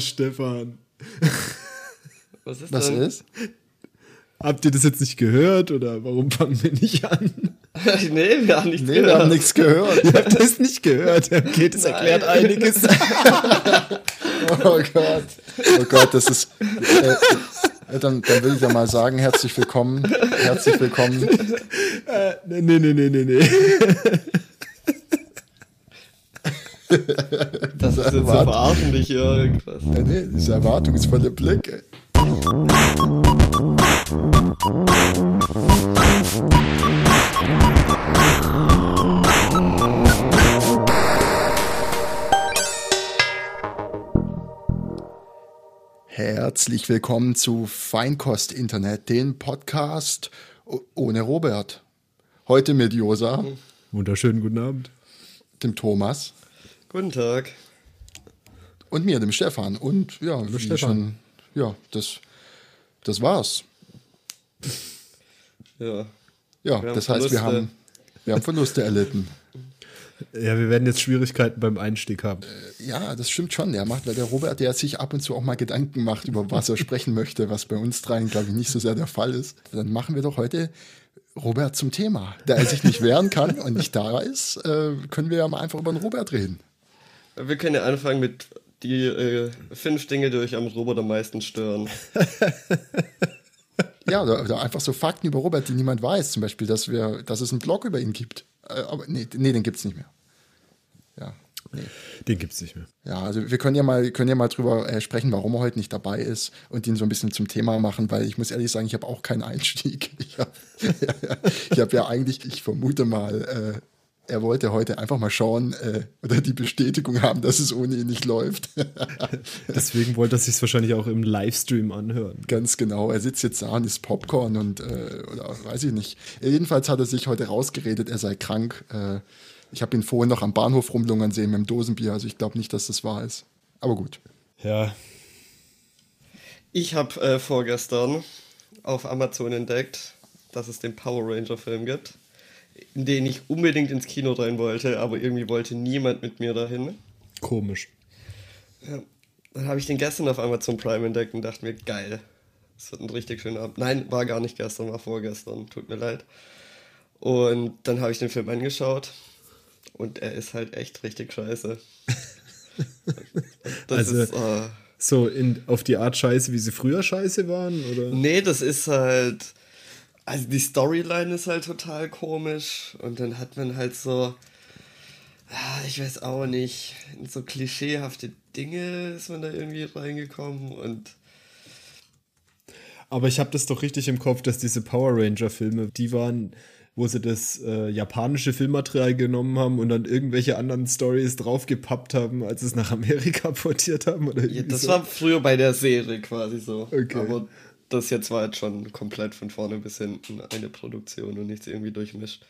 Stefan. Was ist Was denn? ist? Habt ihr das jetzt nicht gehört oder warum fangen wir nicht an? nee, wir haben nichts Nee, wir haben nichts gehört. Ihr habt das nicht gehört. Okay, das erklärt einiges. Oh Gott. Oh Gott, das ist. Äh, äh, dann, dann will ich ja mal sagen, herzlich willkommen. Herzlich willkommen. nee, nee, nee, nee, nee, nee. Das ist jetzt so Warte. verarschen dich hier irgendwas. Ja, nee, diese erwartungsvolle Blick. ey. Herzlich willkommen zu Feinkost Internet, den Podcast ohne Robert. Heute mit Josa, Wunderschönen guten Abend. dem Thomas Guten Tag. und mir, dem Stefan. Und ja, wie Stefan. schon, ja, das, das war's. Ja. Ja, das heißt, wir haben, wir haben Verluste erlitten. Ja, wir werden jetzt Schwierigkeiten beim Einstieg haben. Ja, das stimmt schon. Der macht, weil der Robert, der sich ab und zu auch mal Gedanken macht, über was er sprechen möchte, was bei uns dreien, glaube ich, nicht so sehr der Fall ist. Dann machen wir doch heute Robert zum Thema. Da er sich nicht wehren kann und nicht da ist, äh, können wir ja mal einfach über den Robert reden. Wir können ja anfangen mit die äh, fünf Dinge, die euch am Robot am meisten stören. Ja, oder, oder einfach so Fakten über Robert, die niemand weiß. Zum Beispiel, dass, wir, dass es einen Blog über ihn gibt. Äh, aber nee, nee den gibt es nicht mehr. Ja, nee. Den gibt's nicht mehr. Ja, also wir können ja mal, können ja mal drüber äh, sprechen, warum er heute nicht dabei ist und ihn so ein bisschen zum Thema machen, weil ich muss ehrlich sagen, ich habe auch keinen Einstieg. Ich habe ich hab ja eigentlich, ich vermute mal, äh, er wollte heute einfach mal schauen äh, oder die Bestätigung haben, dass es ohne ihn nicht läuft. Deswegen wollte er sich wahrscheinlich auch im Livestream anhören. Ganz genau. Er sitzt jetzt da und isst Popcorn und äh, oder weiß ich nicht. Jedenfalls hat er sich heute rausgeredet, er sei krank. Äh, ich habe ihn vorhin noch am Bahnhof rumlungern sehen mit dem Dosenbier, also ich glaube nicht, dass das wahr ist. Aber gut. Ja, Ich habe äh, vorgestern auf Amazon entdeckt, dass es den Power Ranger Film gibt, in den ich unbedingt ins Kino rein wollte, aber irgendwie wollte niemand mit mir dahin. komisch. Dann habe ich den gestern auf Amazon Prime entdeckt und dachte mir, geil. Das wird ein richtig schöner Abend. Nein, war gar nicht gestern, war vorgestern. Tut mir leid. Und dann habe ich den Film angeschaut und er ist halt echt richtig scheiße. Das Also- ist, äh, So in, auf die Art scheiße, wie sie früher scheiße waren? Oder? nee, das ist halt. Also die Storyline ist halt total komisch und dann hat man halt so. Ich weiß auch nicht. In so klischeehafte Dinge ist man da irgendwie reingekommen und. Aber ich habe das doch richtig im Kopf, dass diese Power Ranger-Filme, die waren, wo sie das äh, japanische Filmmaterial genommen haben und dann irgendwelche anderen Stories draufgepappt haben, als sie es nach Amerika portiert haben. Oder Ja, das so. war früher bei der Serie quasi so. Okay. Aber das jetzt war jetzt schon komplett von vorne bis hinten eine Produktion und nichts irgendwie durchmischt.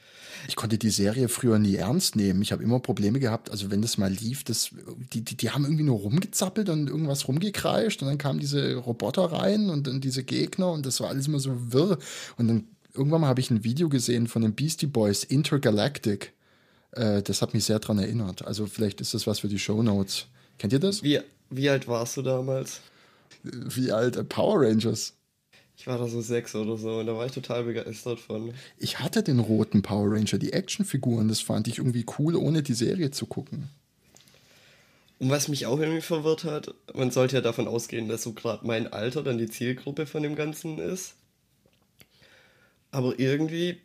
Ich konnte die Serie früher nie ernst nehmen. Ich habe immer Probleme gehabt, also wenn das mal lief, das, die, die, die haben irgendwie nur rumgezappelt und irgendwas rumgekreischt und dann kamen diese Roboter rein und dann diese Gegner und das war alles immer so wirr. Und dann irgendwann mal habe ich ein Video gesehen von den Beastie Boys, Intergalactic. Äh, das hat mich sehr dran erinnert. Also vielleicht ist das was für die Show Notes. Kennt ihr das? Wie, wie alt warst du damals? Wie alt? Äh, Power Rangers. Ich war da so sechs oder so und da war ich total begeistert von. Ich hatte den roten Power Ranger, die Actionfiguren. Das fand ich irgendwie cool, ohne die Serie zu gucken. Und was mich auch irgendwie verwirrt hat, man sollte ja davon ausgehen, dass so gerade mein Alter dann die Zielgruppe von dem Ganzen ist. Aber irgendwie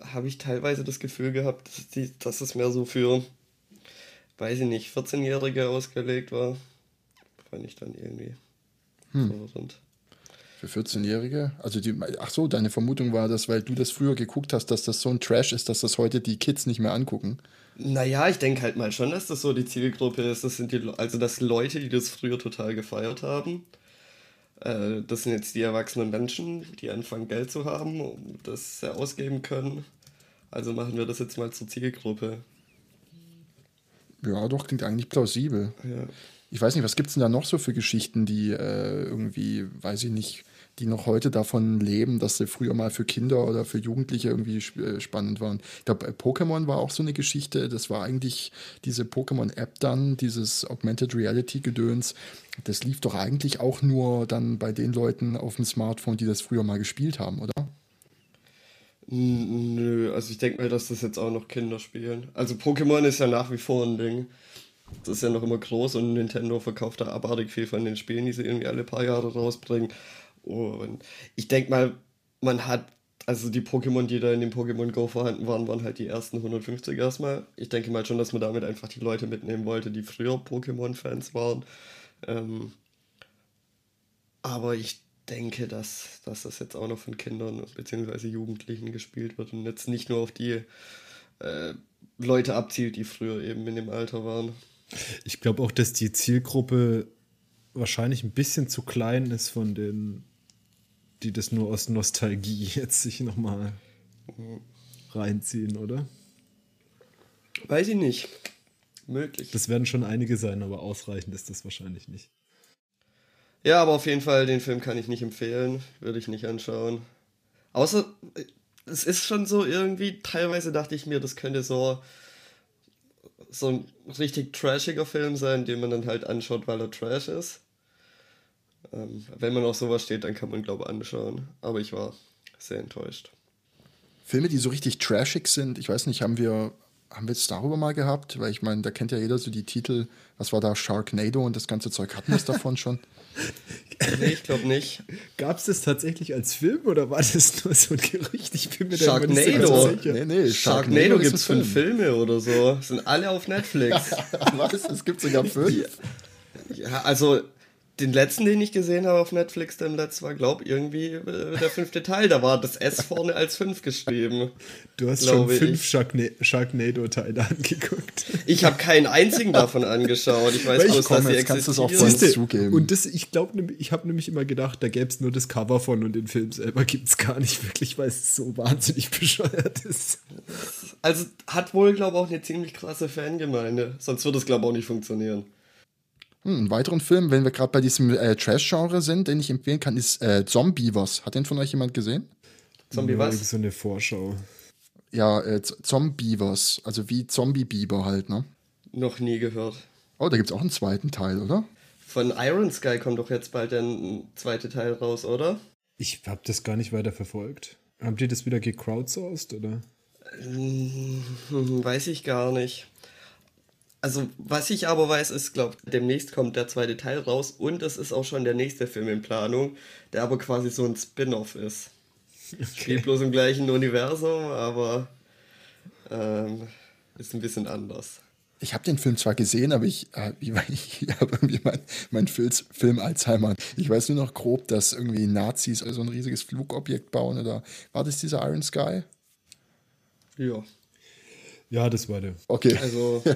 habe ich teilweise das Gefühl gehabt, dass, die, dass es mehr so für, weiß ich nicht, 14-Jährige ausgelegt war. Fand ich dann irgendwie verwirrend. Für 14-Jährige? Also die, ach so, deine Vermutung war, dass weil du das früher geguckt hast, dass das so ein Trash ist, dass das heute die Kids nicht mehr angucken. Naja, ich denke halt mal schon, dass das so die Zielgruppe ist. Das sind die, also dass Leute, die das früher total gefeiert haben. Äh, das sind jetzt die erwachsenen Menschen, die anfangen Geld zu haben und das ausgeben können. Also machen wir das jetzt mal zur Zielgruppe. Ja, doch, klingt eigentlich plausibel. Ja. Ich weiß nicht, was gibt es denn da noch so für Geschichten, die äh, irgendwie, weiß ich nicht, die noch heute davon leben, dass sie früher mal für Kinder oder für Jugendliche irgendwie äh, spannend waren. Ich glaube, Pokémon war auch so eine Geschichte. Das war eigentlich diese Pokémon-App dann, dieses Augmented Reality-Gedöns. Das lief doch eigentlich auch nur dann bei den Leuten auf dem Smartphone, die das früher mal gespielt haben, oder? Nö, also ich denke mal, dass das jetzt auch noch Kinder spielen. Also Pokémon ist ja nach wie vor ein Ding. Das ist ja noch immer groß und Nintendo verkauft da abartig viel von den Spielen, die sie irgendwie alle paar Jahre rausbringen. Und ich denke mal, man hat, also die Pokémon, die da in dem Pokémon Go vorhanden waren, waren halt die ersten 150 erstmal. Ich denke mal schon, dass man damit einfach die Leute mitnehmen wollte, die früher Pokémon-Fans waren. Ähm, aber ich denke, dass, dass das jetzt auch noch von Kindern bzw. Jugendlichen gespielt wird und jetzt nicht nur auf die äh, Leute abzielt, die früher eben in dem Alter waren. Ich glaube auch, dass die Zielgruppe wahrscheinlich ein bisschen zu klein ist von den, die das nur aus Nostalgie jetzt sich nochmal reinziehen, oder? Weiß ich nicht. Möglich. Das werden schon einige sein, aber ausreichend ist das wahrscheinlich nicht. Ja, aber auf jeden Fall, den Film kann ich nicht empfehlen. Würde ich nicht anschauen. Außer, es ist schon so irgendwie, teilweise dachte ich mir, das könnte so, so ein richtig trashiger Film sein, den man dann halt anschaut, weil er trash ist. Ähm, wenn man auf sowas steht, dann kann man, glaube ich, anschauen. Aber ich war sehr enttäuscht. Filme, die so richtig trashig sind, ich weiß nicht, haben wir haben wir es darüber mal gehabt? Weil ich meine, da kennt ja jeder so die Titel, was war da, Sharknado und das ganze Zeug. Hatten wir es davon schon? Nee, ich glaube nicht. Gab es das tatsächlich als Film oder war das nur so ein Gerücht? Ich bin mir Sharknado. da nicht so sicher. Nee, nee, Sharknado, Sharknado gibt es fünf Filme oder so. Sind alle auf Netflix. was? Es gibt sogar fünf? Ja, also den letzten, den ich gesehen habe auf Netflix, der im letzten war, glaube irgendwie äh, der fünfte Teil. Da war das S vorne als fünf geschrieben. Du hast schon fünf Sharkna Sharknado-Teile angeguckt. Ich habe keinen einzigen davon angeschaut. Ich weiß bloß, dass sie existieren. Siehste, zugeben. Und das, ich glaube, ich habe nämlich immer gedacht, da gäbe es nur das Cover von und den Film selber gibt es gar nicht wirklich, weil es so wahnsinnig bescheuert ist. Also hat wohl, glaube ich, auch eine ziemlich krasse Fangemeinde. Sonst würde es, glaube ich, auch nicht funktionieren. Hm, einen weiteren Film, wenn wir gerade bei diesem äh, Trash-Genre sind, den ich empfehlen kann, ist äh, Zombievers. Hat den von euch jemand gesehen? Zombie was? So eine Vorschau. Ja, äh, Zombievers, also wie Zombie-Biber halt, ne? Noch nie gehört. Oh, da gibt es auch einen zweiten Teil, oder? Von Iron Sky kommt doch jetzt bald der zweite Teil raus, oder? Ich habe das gar nicht weiter verfolgt. Habt ihr das wieder gecrowdsourced, oder? Hm, weiß ich gar nicht. Also, was ich aber weiß, ist, glaube demnächst kommt der zweite Teil raus und es ist auch schon der nächste Film in Planung, der aber quasi so ein Spin-off ist. Okay. Spielt bloß im gleichen Universum, aber ähm, ist ein bisschen anders. Ich habe den Film zwar gesehen, aber ich, äh, ich, ich habe irgendwie mein, mein Film Alzheimer. Ich weiß nur noch grob, dass irgendwie Nazis so also ein riesiges Flugobjekt bauen oder war das dieser Iron Sky? Ja. Ja, das war der. Okay. Also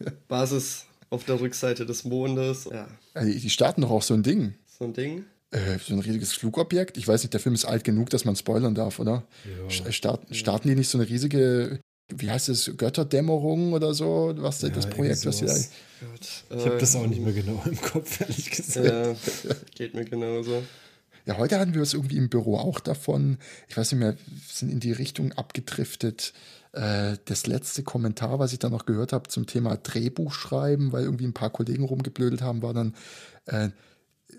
Basis auf der Rückseite des Mondes. Ja. Die starten doch auch so ein Ding. So ein Ding? Äh, so ein riesiges Flugobjekt. Ich weiß nicht, der Film ist alt genug, dass man spoilern darf, oder? Ja. Start, starten die nicht so eine riesige, wie heißt es, Götterdämmerung oder so? Was ja, das Projekt, was sie da. Ich habe das auch nicht mehr genau im Kopf, ehrlich gesagt. Ja, geht mir genauso. Ja, heute hatten wir es irgendwie im Büro auch davon. Ich weiß nicht mehr, sind in die Richtung abgedriftet. Äh, das letzte Kommentar, was ich dann noch gehört habe zum Thema Drehbuch schreiben, weil irgendwie ein paar Kollegen rumgeblödelt haben, war dann äh,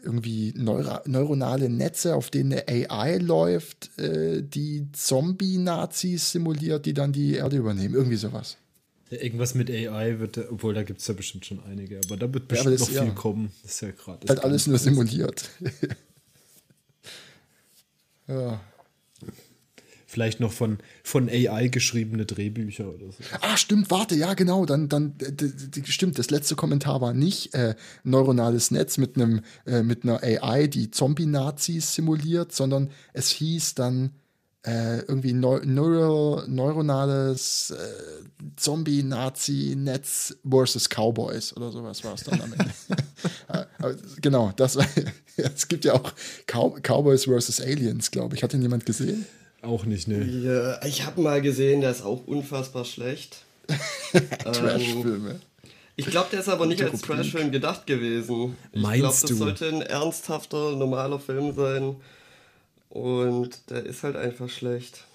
irgendwie neuro neuronale Netze, auf denen eine AI läuft, äh, die Zombie-Nazis simuliert, die dann die Erde übernehmen. Irgendwie sowas. Ja, irgendwas mit AI wird, obwohl da gibt es ja bestimmt schon einige, aber da wird bestimmt ja, noch viel ja. kommen. Das ist ja gerade. Halt alles nur simuliert. ja. Vielleicht noch von, von AI geschriebene Drehbücher oder so. Ah, stimmt, warte, ja, genau. Dann, dann stimmt, das letzte Kommentar war nicht äh, neuronales Netz mit einem äh, mit einer AI, die Zombie-Nazis simuliert, sondern es hieß dann äh, irgendwie neu, neuro, neuronales äh, Zombie-Nazi-Netz versus Cowboys oder sowas war es dann am Ende. Äh, genau, das es gibt ja auch Cow Cowboys versus Aliens, glaube ich. Hat den jemand gesehen? Auch nicht, ne? Ja, ich habe mal gesehen, der ist auch unfassbar schlecht. Trashfilme. Ähm, ich glaube, der ist aber nicht als Trashfilm gedacht gewesen. Ich glaube, das du? sollte ein ernsthafter, normaler Film sein. Und der ist halt einfach schlecht.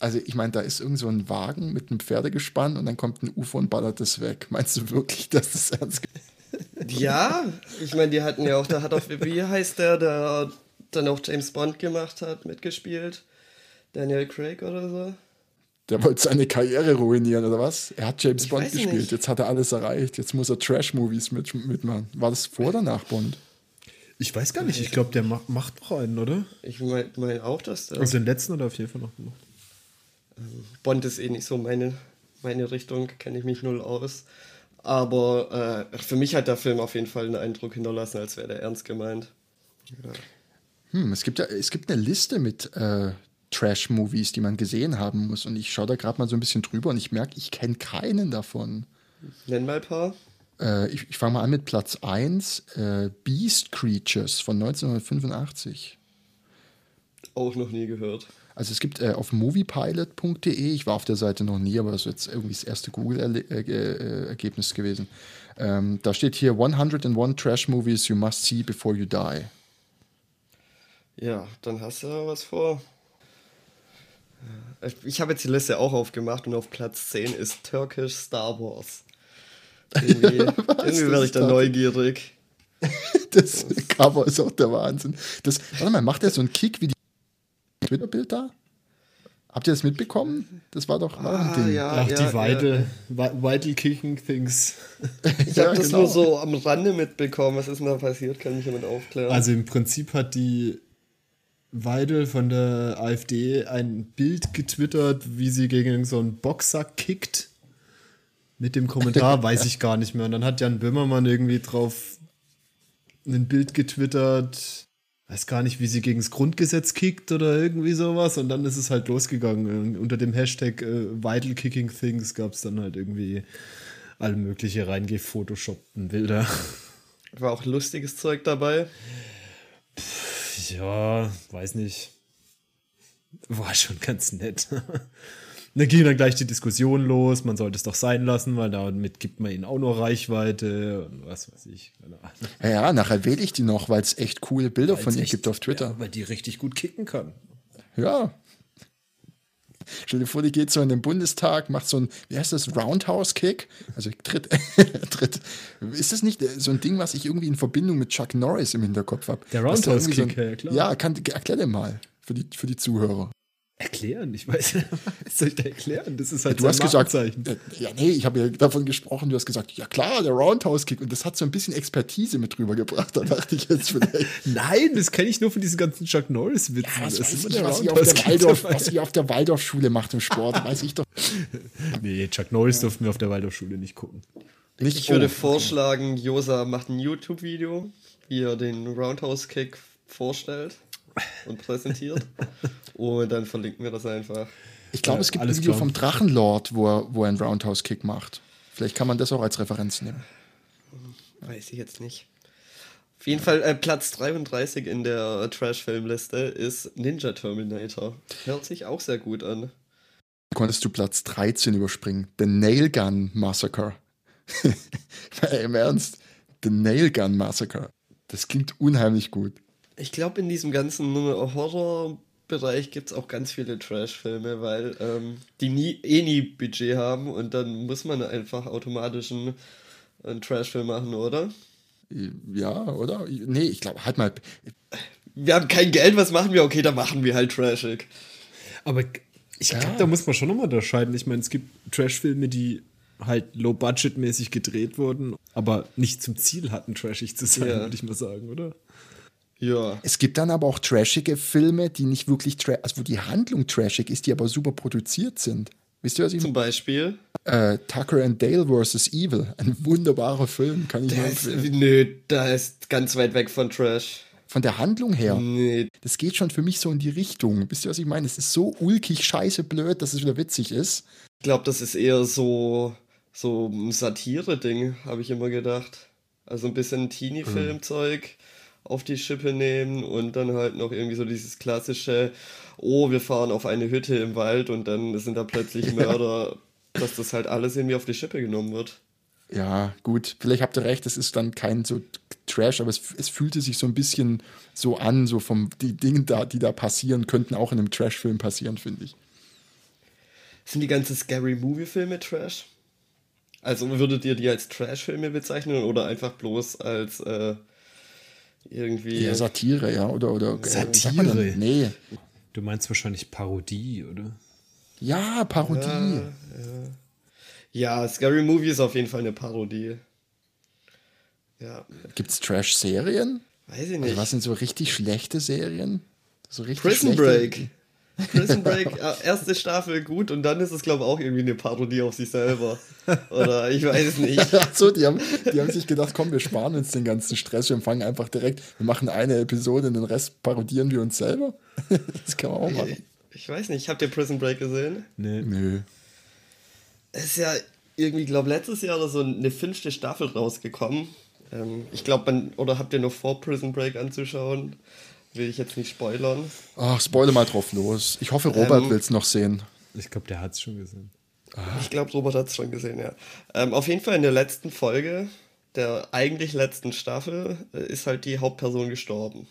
Also ich meine, da ist irgend so ein Wagen mit einem Pferdegespann und dann kommt ein UFO und ballert das weg. Meinst du wirklich, dass das ernst Ja, ich meine, die hatten ja auch, da hat auch, wie heißt der, der dann auch James Bond gemacht hat, mitgespielt? Daniel Craig oder so? Der wollte seine Karriere ruinieren, oder was? Er hat James Ich Bond gespielt, nicht. jetzt hat er alles erreicht. Jetzt muss er Trash-Movies mit, mitmachen. War das vor oder nach Bond? Ich weiß gar nicht, ich glaube, der ma macht noch einen, oder? Ich meine mein auch, dass der Also den letzten oder auf jeden Fall noch gemacht. Bond ist eh nicht so meine, meine Richtung, kenne ich mich null aus. Aber äh, für mich hat der Film auf jeden Fall einen Eindruck hinterlassen, als wäre der ernst gemeint. Hm, es gibt ja, es gibt eine Liste mit äh, Trash-Movies, die man gesehen haben muss. Und ich schaue da gerade mal so ein bisschen drüber und ich merke, ich kenne keinen davon. Nenn mal ein paar. Äh, ich ich fange mal an mit Platz 1, äh, Beast Creatures von 1985. Auch noch nie gehört. Also es gibt äh, auf moviepilot.de, ich war auf der Seite noch nie, aber das ist jetzt irgendwie das erste Google-Ergebnis gewesen. Ähm, da steht hier 101 Trash Movies you must see before you die. Ja, dann hast du ja was vor. Äh, Ich habe jetzt die Liste auch aufgemacht und auf Platz 10 ist Turkish Star Wars. Irgendwie, irgendwie werde ich da neugierig. Das Cover ist auch der Wahnsinn. Das, warte mal, macht er so einen Kick wie die Twitter-Bild da? Habt ihr das mitbekommen? Das war doch doch ein Ah, Ding. ja, Ach, ja, die Weidel, ja. Vital Kicking Things. Ich Ja, habe das genau. nur so am Rande mitbekommen. Was ist denn da passiert? Kann mich jemand aufklären? Also im Prinzip hat die Weidel von der AfD ein Bild getwittert, wie sie gegen so einen Boxer kickt. Mit dem Kommentar weiß ich gar nicht mehr. Und dann hat Jan Böhmermann irgendwie drauf ein Bild getwittert, weiß gar nicht, wie sie gegen das Grundgesetz kickt oder irgendwie sowas. Und dann ist es halt losgegangen. Und unter dem Hashtag äh, Vital Kicking Things gab es dann halt irgendwie alle mögliche reingefotoshoppten Bilder. War auch lustiges Zeug dabei. Ja, weiß nicht. War schon ganz nett. Da ging dann gleich die Diskussion los, man sollte es doch sein lassen, weil damit gibt man ihnen auch nur Reichweite und was weiß ich. Ja, ja, nachher wähle ich die noch, weil es echt coole Bilder von Weil's ihr echt- gibt auf Twitter. Ja, weil die richtig gut kicken kann. Ja. Stell dir vor, die geht so in den Bundestag, macht so ein, wie heißt das, Roundhouse-Kick? Also tritt, tritt. Ist das nicht so ein Ding, was ich irgendwie in Verbindung mit Chuck Norris im Hinterkopf habe? Der Roundhouse-Kick, so ja, klar. Ja, kann, erklär dir mal für die, für die Zuhörer. Erklären, ich weiß nicht, was soll ich da erklären? Das ist halt Du hast gesagt, Markenzeichen. äh, ja, nee, ich habe ja davon gesprochen, du hast gesagt, ja klar, der Roundhouse-Kick. Und das hat so ein bisschen Expertise mit drüber gebracht. Da dachte ich jetzt vielleicht, Nein, das kenne ich nur von diesen ganzen Chuck Norris-Witzen. was Das ist ich, immer der was ihr, auf der Waldorf, was ihr auf der Waldorfschule macht im Sport, weiß ich doch Nee, Chuck Norris durften wir auf der Waldorfschule nicht gucken. nicht. Ich würde Oh, vorschlagen, Josa macht ein YouTube-Video, wie er den Roundhouse-Kick vorstellt und präsentiert. und dann verlinken wir das einfach. Ich glaube, es gibt ein Video klar. vom Drachenlord, wo er, wo er einen Roundhouse-Kick macht. Vielleicht kann man das auch als Referenz nehmen. Weiß ich jetzt nicht. Auf jeden Fall äh, Platz 33 in der Trash-Filmliste ist Ninja Terminator. Hört sich auch sehr gut an. Konntest du Platz 13 überspringen? The Nail Gun Massacre. Im Ernst? The Nail Gun Massacre. Das klingt unheimlich gut. Ich glaube, in diesem ganzen Horrorbereich gibt es auch ganz viele Trash-Filme, weil ähm, die nie, eh nie Budget haben und dann muss man einfach automatisch einen, einen Trash-Film machen, oder? Ja, oder? Nee, ich glaube, halt mal. Wir haben kein Geld, was machen wir? Okay, dann machen wir halt trashig. Aber ich glaube, da muss man schon nochmal unterscheiden. Ich meine, es gibt Trash-Filme, die halt low-budget-mäßig gedreht wurden, aber nicht zum Ziel hatten, trashig zu sein, Ja. würde ich mal sagen, oder? Ja. Es gibt dann aber auch trashige Filme, die nicht wirklich, also wo die Handlung trashig ist, die aber super produziert sind. Wisst ihr, was ich Zum Beispiel. äh, Tucker and Dale vs. Evil. Ein wunderbarer Film, kann ich nur Der ist, empfehlen. nö, da ist ganz weit weg von Trash. Von der Handlung her. Nee, Das geht schon für mich so in die Richtung. Wisst ihr, was ich meine? Es ist so ulkig, scheiße blöd, dass es wieder witzig ist. ich glaube, das ist eher so, so ein Satire-Ding, habe ich immer gedacht. Also ein bisschen Teenie-Film-Zeug auf die Schippe nehmen und dann halt noch irgendwie so dieses klassische, oh, wir fahren auf eine Hütte im Wald und dann sind da plötzlich Mörder, dass das halt alles irgendwie auf die Schippe genommen wird. Ja, gut. Vielleicht habt ihr recht, es ist dann kein so Trash, aber es, es fühlte sich so ein bisschen so an, so vom, die Dinge da, die da passieren, könnten auch in einem Trash-Film passieren, finde ich. Sind die ganzen Scary Movie-Filme Trash? Also würdet ihr die als Trash-Filme bezeichnen oder einfach bloß als äh, irgendwie. Ja, Satire, ja, oder. oder äh, Satire? nee. Du meinst wahrscheinlich Parodie, oder? Ja, Parodie. Ja, ja. ja, Scary Movie ist auf jeden Fall eine Parodie. Ja. Gibt's Trash-Serien? Weiß ich nicht. Also was sind so richtig schlechte Serien? So richtig Prison schlechte- Break. Prison Break, ja, erste Staffel gut und dann ist es, glaube ich, auch irgendwie eine Parodie auf sich selber. Oder ich weiß es nicht. Ach so, die haben, die haben sich gedacht, komm, wir sparen uns den ganzen Stress, wir fangen einfach direkt, wir machen eine Episode und den Rest parodieren wir uns selber. Das kann man auch machen. Ich weiß nicht, habt ihr Prison Break gesehen? Nee. Nö. Es ist ja irgendwie, glaube letztes Jahr oder so eine fünfte Staffel rausgekommen. Ähm, ich glaube, man, oder habt ihr noch vor Prison Break anzuschauen? Will ich jetzt nicht spoilern. Ach, spoile mal drauf los. Ich hoffe, Robert Ähm, will's noch sehen. Ich glaube, der hat es schon gesehen. Ich glaube, Robert hat es schon gesehen, ja. Ähm, auf jeden Fall in der letzten Folge, der eigentlich letzten Staffel, äh, ist halt die Hauptperson gestorben.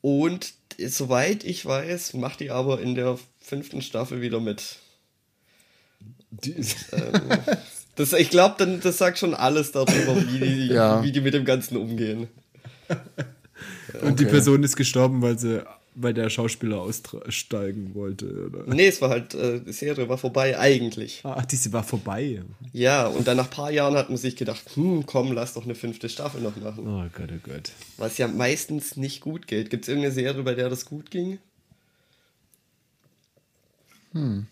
Und äh, soweit ich weiß, macht die aber in der fünften Staffel wieder mit. Die, Das, ich glaube, das sagt schon alles darüber, wie die, Ja. wie die mit dem Ganzen umgehen. Und die Okay. Person ist gestorben, weil sie, weil der Schauspieler aussteigen wollte, oder? Nee, es war halt, äh, die Serie war vorbei, eigentlich. Ah, diese war vorbei. Ja, und dann nach ein paar Jahren hat man sich gedacht, hm, komm, lass doch eine fünfte Staffel noch machen. Oh Gott, oh Gott. Was ja meistens nicht gut geht. Gibt es irgendeine Serie, bei der das gut ging? Hm.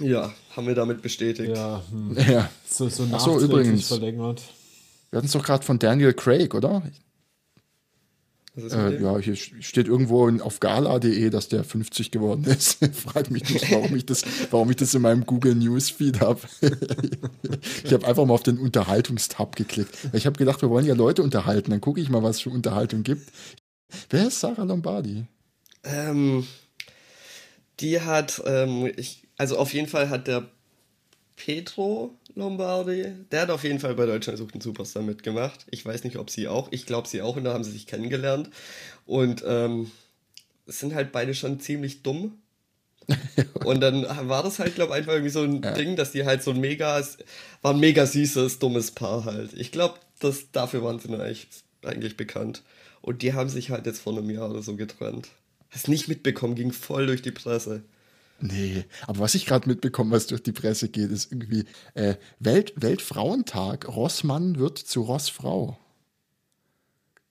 Ja, haben wir damit bestätigt. Ja, hm. Ja. so, so Ach so, übrigens. verlängert. Wir hatten es doch gerade von Daniel Craig, oder? Äh, ja, hier steht irgendwo in, auf gala.de, dass der 50 geworden ist. Frag mich nicht, warum ich das, warum ich das in meinem Google Newsfeed habe. ich habe einfach mal auf den Unterhaltungstab geklickt. Ich habe gedacht, wir wollen ja Leute unterhalten. Dann gucke ich mal, was es für Unterhaltung gibt. Wer ist Sarah Lombardi? Ähm, die hat, ähm, ich, also auf jeden Fall hat der Petro Lombardi, der hat auf jeden Fall bei Deutschland sucht einen Superstar mitgemacht. Ich weiß nicht, ob sie auch. Ich glaube, sie auch. Und da haben sie sich kennengelernt. Und ähm, es sind halt beide schon ziemlich dumm. Und dann war das halt, glaube ich, einfach irgendwie so ein Ding, dass die halt so ein mega, war ein mega süßes, dummes Paar halt. Ich glaube, das, dafür waren sie eigentlich, eigentlich bekannt. Und die haben sich halt jetzt vor einem Jahr oder so getrennt. Hast nicht mitbekommen, ging voll durch die Presse. Nee, aber was ich gerade mitbekomme, was durch die Presse geht, ist irgendwie äh, Welt, Weltfrauentag. Rossmann wird zu Rossfrau.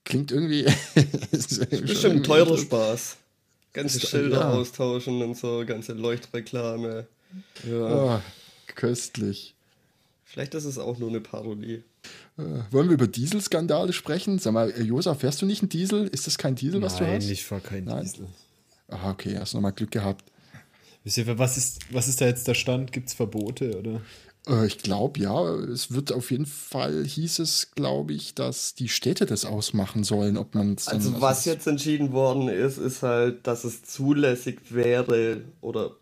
Klingt irgendwie. Bestimmt ein teurer Spaß. Ganze Ist- Schilder ja. austauschen und so, ganze Leuchtreklame. Ja. Ah, köstlich. Vielleicht ist es auch nur eine Parodie. Äh, wollen wir über Dieselskandale sprechen? Sag mal, äh, Josa, fährst du nicht einen Diesel? Ist das kein Diesel, was du Nein, hast? ich fahr kein Nein. Diesel. Ah, okay, hast nochmal Glück gehabt. Was ist, was ist da jetzt der Stand? Gibt es Verbote, oder? Äh, ich glaube, ja, es wird auf jeden Fall, hieß es, glaube ich, dass die Städte das ausmachen sollen, ob man es dann. Also was jetzt entschieden worden ist, ist halt, dass es zulässig wäre oder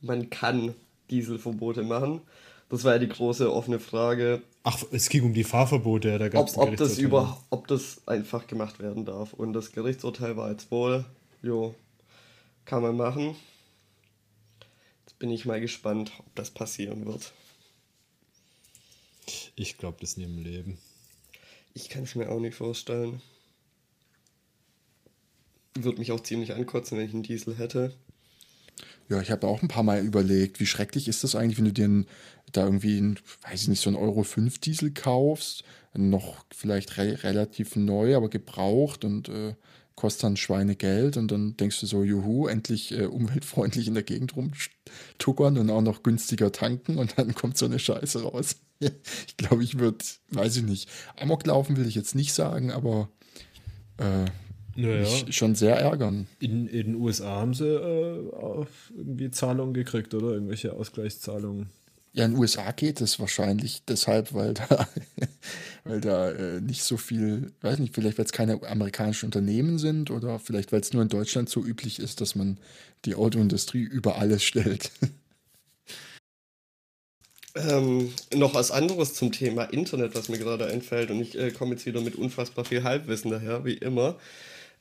man kann Dieselverbote machen. Das war ja die große offene Frage, Ach, es ging um die Fahrverbote, ja, da gab es ob, ob, das über, ob das einfach gemacht werden darf. Und das Gerichtsurteil war jetzt wohl, jo, kann man machen. Bin ich mal gespannt, ob das passieren wird. Ich glaube das nie im Leben. Ich kann es mir auch nicht vorstellen. Würde mich auch ziemlich ankotzen, wenn ich einen Diesel hätte. Ja, ich habe auch ein paar Mal überlegt, wie schrecklich ist das eigentlich, wenn du dir einen- da irgendwie, einen, weiß ich nicht, so einen Euro 5 Diesel kaufst, noch vielleicht re relativ neu, aber gebraucht und äh, kostet dann Schweinegeld und dann denkst du so, juhu, endlich äh, umweltfreundlich in der Gegend rumtuckern und auch noch günstiger tanken und dann kommt so eine Scheiße raus. ich glaube, ich würde, weiß ich nicht, Amok laufen will ich jetzt nicht sagen, aber äh, Naja, mich schon sehr ärgern. in, in den USA haben sie äh, auf irgendwie Zahlungen gekriegt, oder? Irgendwelche Ausgleichszahlungen. Ja, in den USA geht es wahrscheinlich deshalb, weil da, weil da äh, nicht so viel, weiß nicht, vielleicht weil es keine amerikanischen Unternehmen sind oder vielleicht weil es nur in Deutschland so üblich ist, dass man die Autoindustrie über alles stellt. Ähm, noch was anderes zum Thema Internet, was mir gerade einfällt, und ich äh, komme jetzt wieder mit unfassbar viel Halbwissen daher, wie immer.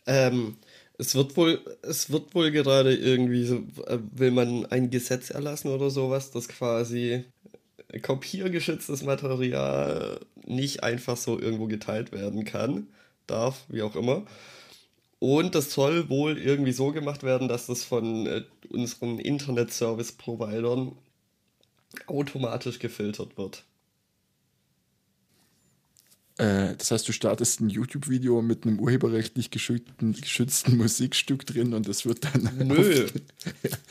Ähm, es wird wohl, es wird wohl gerade irgendwie so, äh, will man ein Gesetz erlassen oder sowas, das quasi kopiergeschütztes Material nicht einfach so irgendwo geteilt werden kann, darf, wie auch immer. Und das soll wohl irgendwie so gemacht werden, dass das von äh, unseren Internet-Service-Providern automatisch gefiltert wird. Äh, das heißt, du startest ein YouTube-Video mit einem urheberrechtlich geschützten, geschützten Musikstück drin und das wird dann. Nö.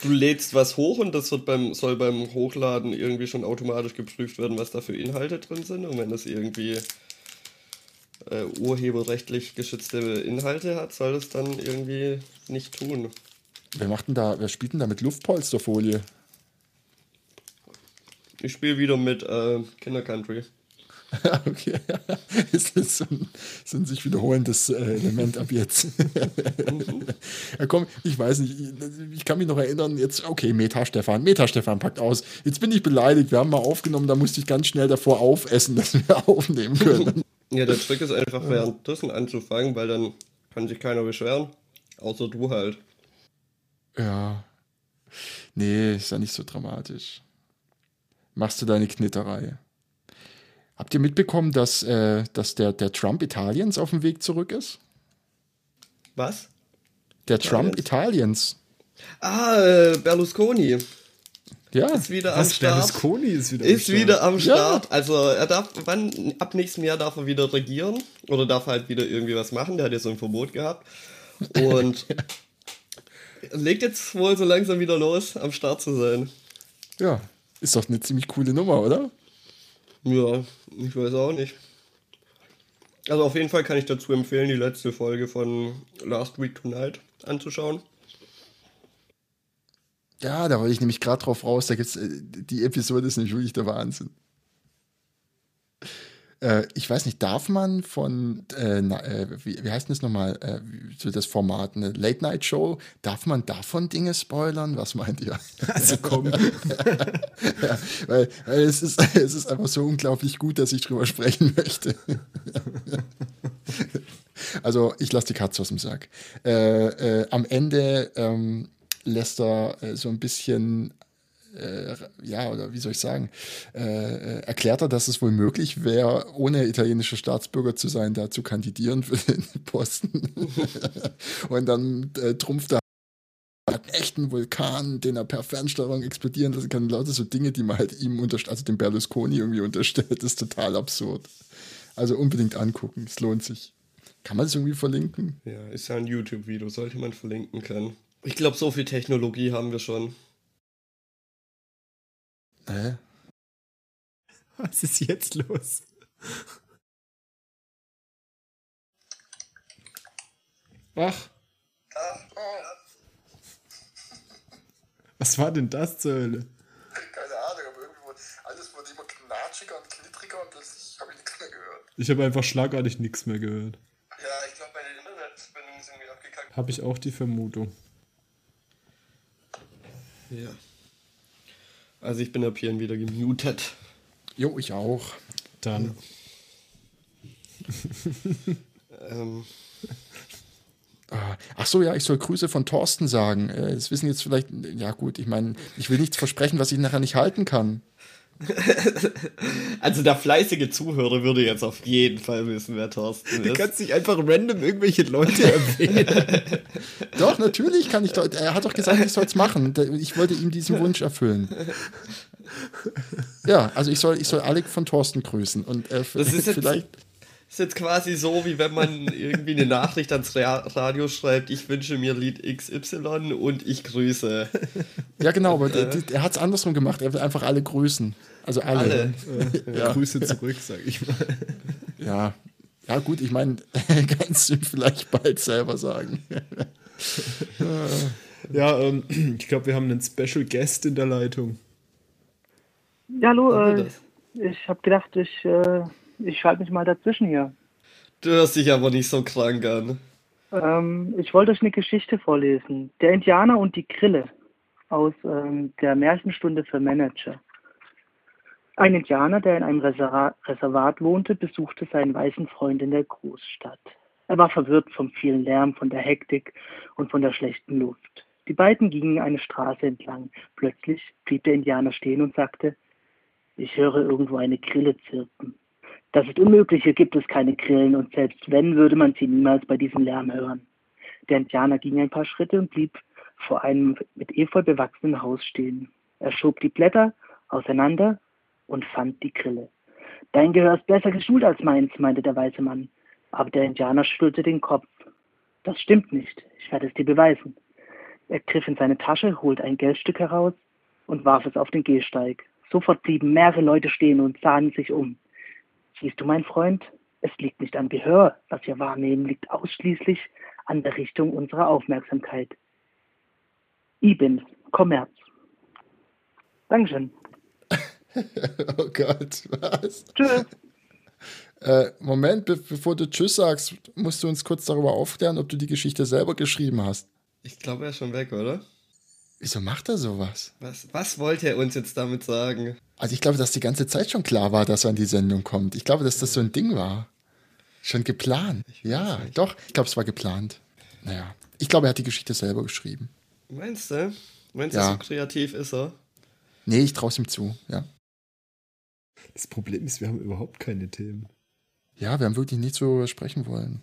du lädst was hoch und das beim, soll beim Hochladen irgendwie schon automatisch geprüft werden, was da für Inhalte drin sind. Und wenn das irgendwie äh, urheberrechtlich geschützte Inhalte hat, soll das dann irgendwie nicht tun. Wer macht denn da, wer spielt denn da mit Luftpolsterfolie? Ich spiele wieder mit äh, Kinder Country. okay. Ist so ein, so ein sich wiederholendes äh, Element ab jetzt. ja, komm, ich weiß nicht, ich, ich, kann mich noch erinnern, jetzt, okay, Meta Stefan, Meta Stefan packt aus. Jetzt bin ich beleidigt, wir haben mal aufgenommen, da musste ich ganz schnell davor aufessen, dass wir aufnehmen können. Ja, der Trick ist einfach währenddessen anzufangen, weil dann kann sich keiner beschweren, außer du halt. Ja. Nee, ist ja nicht so dramatisch machst du deine Knitterei. Habt ihr mitbekommen, dass, äh, dass der, der Trump Italiens auf dem Weg zurück ist? Was? Der Trump Italiens. Ah, äh, Berlusconi. Ja. Ist wieder Was, am Start. Berlusconi ist wieder ist am Start. wieder am Start. Ja. Also er darf, wann, ab nächstem Jahr darf er wieder regieren oder darf halt wieder irgendwie was machen. Der hat ja so ein Verbot gehabt. Und legt jetzt wohl so langsam wieder los, am Start zu sein. Ja, ist doch eine ziemlich coole Nummer, oder? Ja, ich weiß auch nicht. Also auf jeden Fall kann ich dazu empfehlen, die letzte Folge von Last Week Tonight anzuschauen. Ja, da wollte ich nämlich gerade drauf raus. Da gibt's, äh, die Episode ist nämlich wirklich der Wahnsinn. Äh, ich weiß nicht, darf man von, äh, äh, wie, wie, heißt das nochmal, äh, so das Format, eine Late-Night-Show, darf man davon Dinge spoilern? Was meint ihr? Also komm. ja, weil, weil es, ist, es ist einfach so unglaublich gut, dass ich drüber sprechen möchte. also ich lasse die Katze aus dem Sack. Äh, äh, am Ende ähm, lässt er so ein bisschen äh, ja, oder wie soll ich sagen, äh, äh, erklärt er, dass es wohl möglich wäre, ohne italienischer Staatsbürger zu sein, da zu kandidieren für den Posten. und dann äh, trumpft er einen echten Vulkan, den er per Fernsteuerung explodieren lassen kann. Lauter so Dinge, die man halt ihm unterstellt, also dem Berlusconi irgendwie unterstellt, ist total absurd. Also unbedingt angucken, es lohnt sich. Kann man das irgendwie verlinken? Ja, ist ja ein YouTube-Video, sollte man verlinken können. Ich glaube, so viel Technologie haben wir schon. Hä? Was ist jetzt los? Ach. Was war denn das zur Hölle? Keine Ahnung, aber irgendwie alles wurde immer knatschiger und knittriger und plötzlich habe ich nichts mehr gehört. Ich habe einfach schlagartig nichts mehr gehört. Ja, ich glaube, meine Internetverbindung ist irgendwie abgekackt. Habe ich auch die Vermutung. Ja. Also ich bin ab hierhin wieder gemutet. Jo, ich auch. Dann. ähm. Ah, ach so, ja, ich soll Grüße von Thorsten sagen. Äh, das wissen jetzt vielleicht, ja gut, ich meine, ich will nichts versprechen, was ich nachher nicht halten kann. Also der fleißige Zuhörer würde jetzt auf jeden Fall wissen, wer Thorsten ist. Du kannst nicht einfach random irgendwelche Leute erwähnen. doch, natürlich kann ich. Er hat doch gesagt, ich soll es machen. Ich wollte ihm diesen Wunsch erfüllen. Ja, also ich soll, ich soll Alec von Thorsten grüßen. Und äh, das ist vielleicht. Ist jetzt quasi so, wie wenn man irgendwie eine Nachricht ans Radio schreibt, ich wünsche mir Lied XY und ich grüße. Ja, genau, aber äh. er hat es andersrum gemacht. Er will einfach alle grüßen. Also alle. alle. Äh, ja. Grüße zurück, sag ich mal. Ja, ja gut, ich meine, kannst du vielleicht bald selber sagen. ja, ähm, ich glaube, wir haben einen Special Guest in der Leitung. Ja, hallo, äh, ich habe gedacht, ich, äh, ich schalte mich mal dazwischen hier. Du hörst dich aber nicht so krank an. Ähm, ich wollte euch eine Geschichte vorlesen. Der Indianer und die Grille aus ähm, der Märchenstunde für Manager. Ein Indianer, der in einem Reservat wohnte, besuchte seinen weißen Freund in der Großstadt. Er war verwirrt vom vielen Lärm, von der Hektik und von der schlechten Luft. Die beiden gingen eine Straße entlang. Plötzlich blieb der Indianer stehen und sagte, ich höre irgendwo eine Grille zirpen. Das ist unmöglich, hier gibt es keine Grillen und selbst wenn, würde man sie niemals bei diesem Lärm hören. Der Indianer ging ein paar Schritte und blieb vor einem mit Efeu bewachsenen Haus stehen. Er schob die Blätter auseinander und fand die Grille. Dein Gehör ist besser geschult als meins, meinte der weiße Mann. Aber der Indianer schüttelte den Kopf. Das stimmt nicht. Ich werde es dir beweisen. Er griff in seine Tasche, holte ein Geldstück heraus und warf es auf den Gehsteig. Sofort blieben mehrere Leute stehen und sahen sich um. Siehst du, mein Freund, es liegt nicht am Gehör, was wir wahrnehmen, liegt ausschließlich an der Richtung unserer Aufmerksamkeit. Ibins, Kommerz. Dankeschön. oh Gott, was? Tschüss. Äh, Moment, be bevor du Tschüss sagst, musst du uns kurz darüber aufklären, ob du die Geschichte selber geschrieben hast. Ich glaube, er ist schon weg, oder? Wieso macht er sowas? Was, was wollte er uns jetzt damit sagen? Also ich glaube, dass die ganze Zeit schon klar war, dass er an die Sendung kommt. Ich glaube, dass das so ein Ding war. Schon geplant. Ja, nicht. doch. Ich glaube, es war geplant. Naja, ich glaube, er hat die Geschichte selber geschrieben. Meinst du? Meinst du, ja. so kreativ ist er? Nee, ich traue es ihm zu, ja. Das Problem ist, wir haben überhaupt keine Themen. Ja, wir haben wirklich nichts darüber sprechen wollen.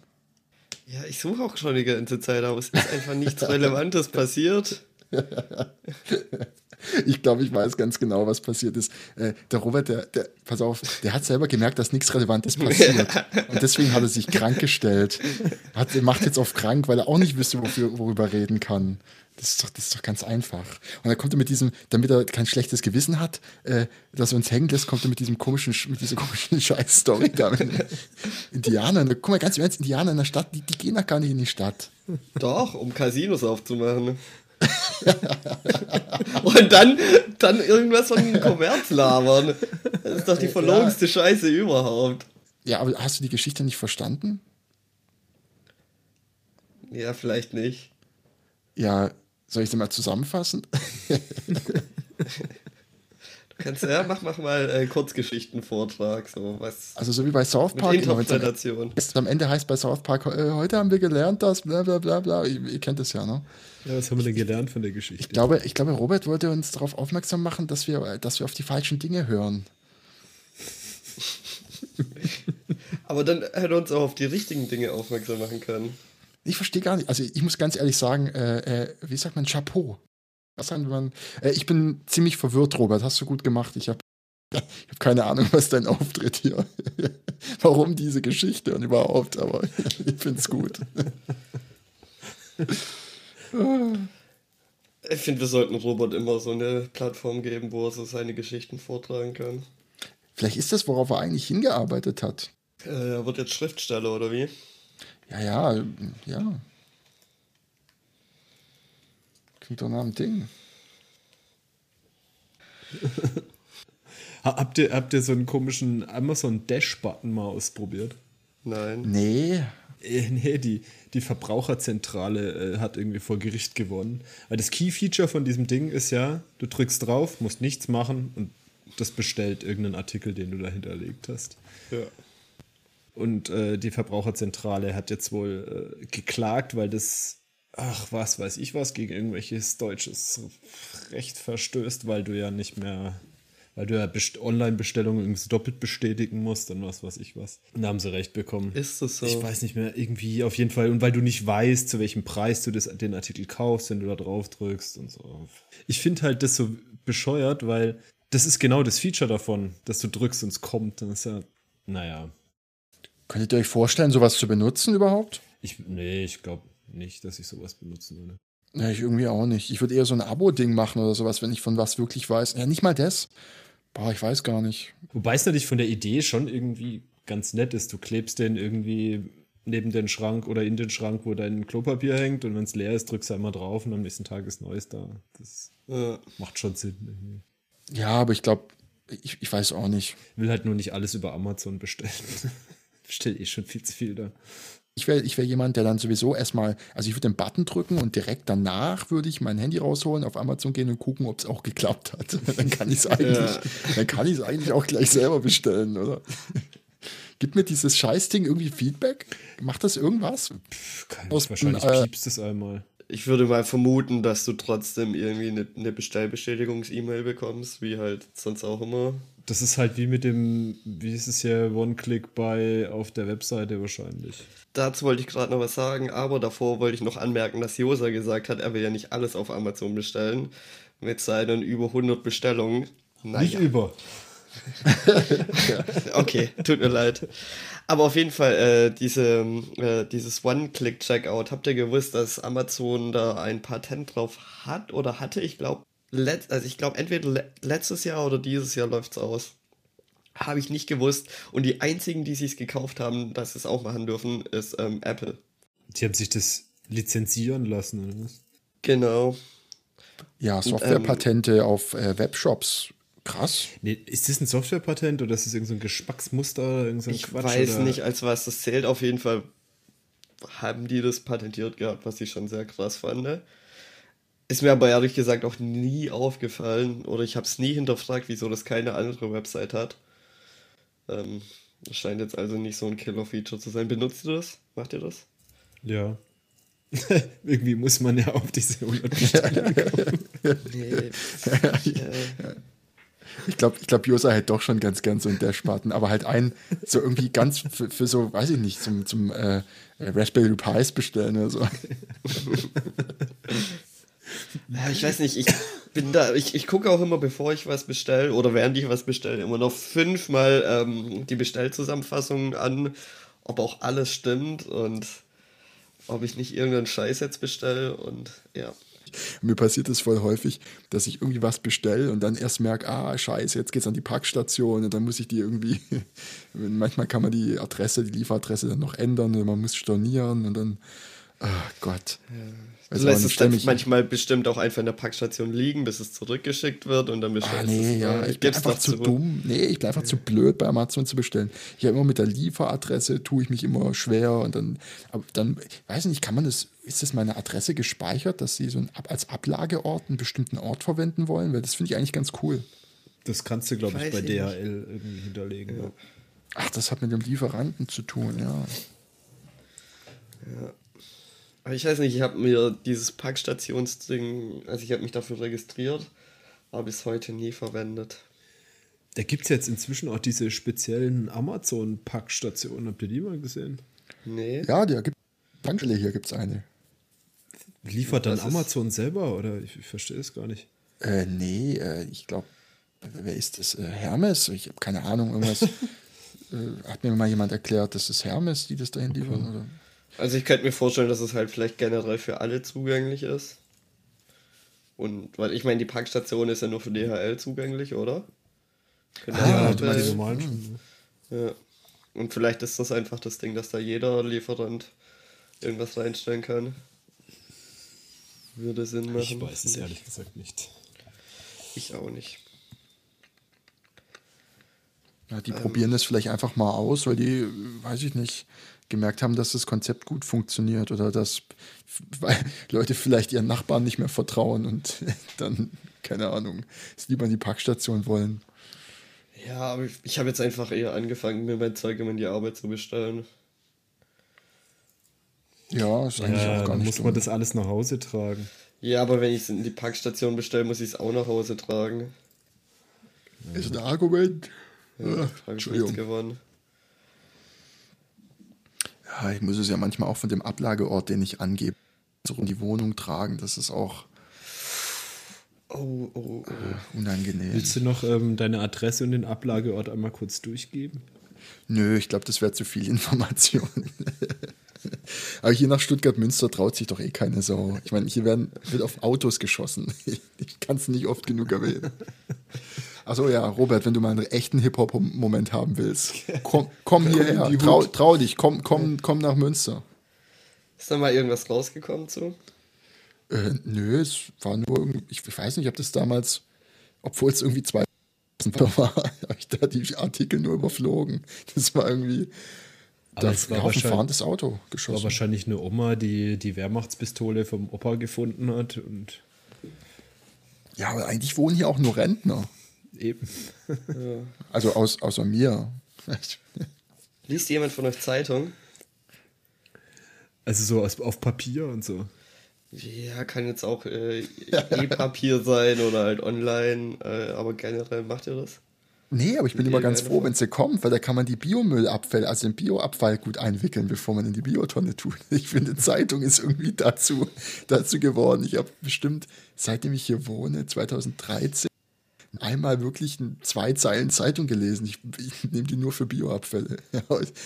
Ja, ich suche auch schon die ganze Zeit, aber es ist einfach nichts Relevantes passiert. ich glaube, ich weiß ganz genau, was passiert ist. Äh, der Robert, der, der, pass auf, der hat selber gemerkt, dass nichts Relevantes passiert. Und deswegen hat er sich krank gestellt. Hat, er macht jetzt auf krank, weil er auch nicht wüsste, wofür, worüber reden kann. Das ist, doch, das ist doch ganz einfach. Und dann kommt er mit diesem, damit er kein schlechtes Gewissen hat, äh, dass er uns hängen lässt, kommt er mit diesem komischen, mit dieser komischen Scheiß-Story da mit Indianern. Guck mal, ganz im Ernst, Indianer in der Stadt, die, die gehen doch gar nicht in die Stadt. Doch, um Casinos aufzumachen. Und dann, dann irgendwas von Kommerz labern. Das ist doch die verlogenste ja. Scheiße überhaupt. Ja, aber hast du die Geschichte nicht verstanden? Ja, vielleicht nicht. Ja, soll ich sie mal zusammenfassen? Kannst ja, mach, mach mal äh, Kurzgeschichtenvortrag, so was. Also so wie bei South Park. Mit Interpretation. Am Ende heißt bei South Park, äh, heute haben wir gelernt, dass bla bla bla bla. Ihr, ihr, kennt das ja, ne? Ja, was haben wir denn gelernt von der Geschichte? Ich glaube, ich glaube, Robert wollte uns darauf aufmerksam machen, dass wir, dass wir auf die falschen Dinge hören. Aber dann hätte er uns auch auf die richtigen Dinge aufmerksam machen können. Ich verstehe gar nicht. Also ich muss ganz ehrlich sagen, äh, äh, wie sagt man, Chapeau. Was man, äh, ich bin ziemlich verwirrt, Robert. Hast du gut gemacht. Ich habe ich hab keine Ahnung, was dein Auftritt hier. Warum diese Geschichte und überhaupt, aber ich finde es gut. Ich finde, wir sollten Robert immer so eine Plattform geben, wo er so seine Geschichten vortragen kann. Vielleicht ist das, worauf er eigentlich hingearbeitet hat. Äh, er wird jetzt Schriftsteller, oder wie? Ja, ja, ja. Klingt doch nach einem Ding. habt, ihr, habt ihr so einen komischen Amazon Dash-Button mal ausprobiert? Nein. Nee. Äh, nee, die, die Verbraucherzentrale äh, hat irgendwie vor Gericht gewonnen. Weil das Key-Feature von diesem Ding ist ja, du drückst drauf, musst nichts machen und das bestellt irgendeinen Artikel, den du da hinterlegt hast. Ja. Und äh, die Verbraucherzentrale hat jetzt wohl äh, geklagt, weil das ach, was weiß ich was, gegen irgendwelches deutsches Recht verstößt, weil du ja nicht mehr, weil du ja Online-Bestellungen doppelt bestätigen musst und was weiß ich was. Und da haben sie recht bekommen. Ist das so? Ich weiß nicht mehr, irgendwie auf jeden Fall. Und weil du nicht weißt, zu welchem Preis du das, den Artikel kaufst, wenn du da drauf drückst und so. Ich finde halt das so bescheuert, weil das ist genau das Feature davon, dass du drückst und es kommt. Dann ist ja, naja. Könntet ihr euch vorstellen, sowas zu benutzen überhaupt? Ich, nee, ich glaube nicht, dass ich sowas benutzen würde. Ja, ich irgendwie auch nicht. Ich würde eher so ein Abo-Ding machen oder sowas, wenn ich von was wirklich weiß. Ja, nicht mal das. Boah, ich weiß gar nicht. Wobei es natürlich von der Idee schon irgendwie ganz nett ist. Du klebst den irgendwie neben den Schrank oder in den Schrank, wo dein Klopapier hängt und wenn es leer ist, drückst du einmal drauf und am nächsten Tag ist Neues da. Das äh. macht schon Sinn. Irgendwie. Ja, aber ich glaube, ich, ich weiß auch nicht. Ich will halt nur nicht alles über Amazon bestellen. Bestelle eh schon viel zu viel da. Ich wäre ich wär jemand, der dann sowieso erstmal, also ich würde den Button drücken und direkt danach würde ich mein Handy rausholen, auf Amazon gehen und gucken, ob es auch geklappt hat. dann kann ich es eigentlich, ja. dann kann ich es eigentlich auch gleich selber bestellen, oder? Gibt mir dieses Scheißding irgendwie Feedback? Macht das irgendwas? Pff, keine, Aus, wahrscheinlich äh, piepst es einmal. Ich würde mal vermuten, dass du trotzdem irgendwie eine, eine Bestellbestätigungs-E-Mail bekommst, wie halt sonst auch immer. Das ist halt wie mit dem, wie ist es ja, One-Click bei auf der Webseite wahrscheinlich. Dazu wollte ich gerade noch was sagen, aber davor wollte ich noch anmerken, dass Josa gesagt hat, er will ja nicht alles auf Amazon bestellen. Mit seinen über 100 Bestellungen. Naja. Nicht über. okay, tut mir leid. Aber auf jeden Fall, äh, diese, äh, dieses One-Click-Checkout, habt ihr gewusst, dass Amazon da ein Patent drauf hat oder hatte? Ich glaube, also ich glaube, entweder le letztes Jahr oder dieses Jahr läuft es aus. Habe ich nicht gewusst. Und die einzigen, die sich gekauft haben, dass sie es auch machen dürfen, ist ähm, Apple. Die haben sich das lizenzieren lassen, oder was? Genau. Ja, Softwarepatente ähm, auf äh, Webshops. Krass. Nee, ist das ein Softwarepatent oder ist das irgendein so Geschmacksmuster? Irgend so ich Quatsch, weiß oder? nicht, als was das zählt. Auf jeden Fall haben die das patentiert gehabt, was ich schon sehr krass fand. Ist mir aber ehrlich gesagt auch nie aufgefallen oder ich habe es nie hinterfragt, wieso das keine andere Website hat. Ähm, das scheint jetzt also nicht so ein Killer-Feature zu sein. Benutzt ihr das? Macht ihr das? Ja. Irgendwie muss man ja auf diese 100 kommen. nee. Ich glaube, ich glaub, Josa hätte doch schon ganz gern so in der Spaten, aber halt ein, so irgendwie ganz für, für so, weiß ich nicht, zum, zum äh, Raspberry Pis bestellen oder so. Ich weiß nicht, ich bin da, ich, ich gucke auch immer, bevor ich was bestelle oder während ich was bestelle, immer noch fünfmal ähm, die Bestellzusammenfassung an, ob auch alles stimmt und ob ich nicht irgendeinen Scheiß jetzt bestelle und ja. Mir passiert es voll häufig, dass ich irgendwie was bestelle und dann erst merke, ah, scheiße, jetzt geht's an die Packstation und dann muss ich die irgendwie, manchmal kann man die Adresse, die Lieferadresse dann noch ändern und man muss stornieren und dann, oh Gott. Ja. Also du lässt es dann manchmal bestimmt auch einfach in der Packstation liegen, bis es zurückgeschickt wird und dann bestellst ah, nee, es. Ja, ich bin einfach zu dumm. Nee, ich bin einfach zu blöd bei Amazon zu bestellen. Ich habe immer mit der Lieferadresse, tue ich mich immer schwer und dann, aber dann, weiß nicht, kann man das, ist das meine Adresse gespeichert, dass sie so ein, als Ablageort einen bestimmten Ort verwenden wollen? Weil das finde ich eigentlich ganz cool. Das kannst du, glaube ich, ich, bei DHL nicht. irgendwie hinterlegen. Ja. Ach, das hat mit dem Lieferanten zu tun, ja. Ja. Aber ich weiß nicht, ich habe mir dieses Packstationsding, also ich habe mich dafür registriert, aber bis heute nie verwendet. Da gibt es jetzt inzwischen auch diese speziellen Amazon-Packstationen. Habt ihr die mal gesehen? Nee. Ja, der gibt Tankstelle hier gibt es eine. Liefert dann Amazon selber oder ich, ich verstehe es gar nicht. Äh, nee, äh, ich glaube, wer ist das? Äh, Hermes? Ich habe keine Ahnung, irgendwas. äh, hat mir mal jemand erklärt, das ist Hermes, die das dahin liefern? Okay. Oder? Also ich könnte mir vorstellen, dass es halt vielleicht generell für alle zugänglich ist. Und weil ich meine, die Packstation ist ja nur für DHL zugänglich, oder? Könnte ah, ja, die normalen schon. Ja. Und vielleicht ist das einfach das Ding, dass da jeder Lieferant irgendwas reinstellen kann. Würde Sinn machen. Ich weiß es ehrlich gesagt nicht. Ich auch nicht. Ja, die ähm, probieren das vielleicht einfach mal aus, weil die, weiß ich nicht, gemerkt haben, dass das Konzept gut funktioniert oder dass Leute vielleicht ihren Nachbarn nicht mehr vertrauen und dann, keine Ahnung, es lieber in die Packstation wollen. Ja, aber ich habe jetzt einfach eher angefangen, mir mein Zeug immer in die Arbeit zu bestellen. Ja, ist eigentlich ja, auch gar nicht. muss man das alles nach Hause tragen. Ja, aber wenn ich es in die Packstation bestelle, muss ich es auch nach Hause tragen. Ist ein Argument. Ja, ja habe ich ich muss es ja manchmal auch von dem Ablageort, den ich angebe, so in die Wohnung tragen. Das ist auch oh, oh, oh. Äh, unangenehm. Willst du noch ähm, deine Adresse und den Ablageort einmal kurz durchgeben? Nö, ich glaube, das wäre zu viel Information. Aber hier nach Stuttgart-Münster traut sich doch eh keine Sau. Ich meine, hier werden, wird auf Autos geschossen. Ich kann es nicht oft genug erwähnen. Achso, ja, Robert, wenn du mal einen echten Hip-Hop-Moment haben willst, komm, komm hierher, trau, trau, dich, komm, komm, komm nach Münster. Ist da mal irgendwas rausgekommen zu? Äh, nö, es war nur, ich, ich weiß nicht, ob das damals, obwohl es irgendwie zwei war, habe ich da die Artikel nur überflogen. Das war irgendwie. Aber Da es war auf ein wahrscheinlich- fahrendes Auto War geschossen. wahrscheinlich eine Oma, die die Wehrmachtspistole vom Opa gefunden hat und Ja, aber eigentlich wohnen hier auch nur Rentner. Eben. Also aus, außer mir. Liest jemand von euch Zeitung? Also so aus, auf Papier und so. Ja, kann jetzt auch äh, E-Papier sein oder halt online, äh, aber generell macht ihr das? Nee, aber ich bin immer ganz froh, wenn sie kommt, weil da kann man die Biomüllabfälle, also den Bioabfall gut einwickeln, bevor man in die Biotonne tut. Ich finde, Zeitung ist irgendwie dazu, dazu geworden. Ich habe bestimmt, seitdem ich hier wohne, 2013, einmal wirklich zwei Zeilen Zeitung gelesen. Ich, ich nehme die nur für Bioabfälle. Ja,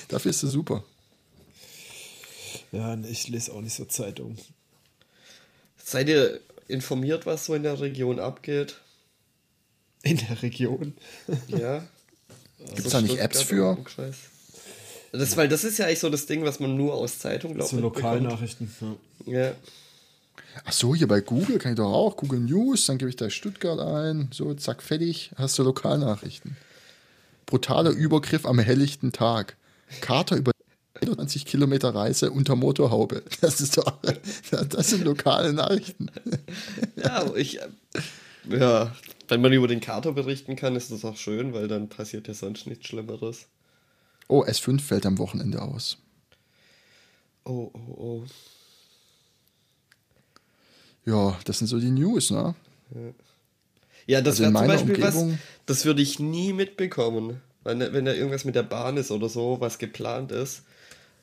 dafür ist sie super. Ja, ich lese auch nicht so Zeitung. Seid ihr informiert, was so in der Region abgeht? In der Region. Ja. Gibt's da nicht Apps für? Umkreis. Das, weil das ist ja eigentlich so das Ding, was man nur aus Zeitung glaubt. So Lokalnachrichten. Ja. Ja. Ach so, hier bei Google kann ich doch auch. Google News, dann gebe ich da Stuttgart ein. So, zack, fertig. Hast du Lokalnachrichten. Brutaler Übergriff am helllichten Tag. Kater über 21 Kilometer Reise unter Motorhaube. Das ist doch, das sind lokale Nachrichten. Ja, ich. äh, Ja, wenn man über den Kater berichten kann, ist das auch schön, weil dann passiert ja sonst nichts Schlimmeres. Oh, S5 fällt am Wochenende aus. Oh, oh, oh. Ja, das sind so die News, ne? Ja, das Also wäre zum Beispiel was, Umgebung- das würde ich nie mitbekommen. Wenn, wenn da irgendwas mit der Bahn ist oder so, was geplant ist.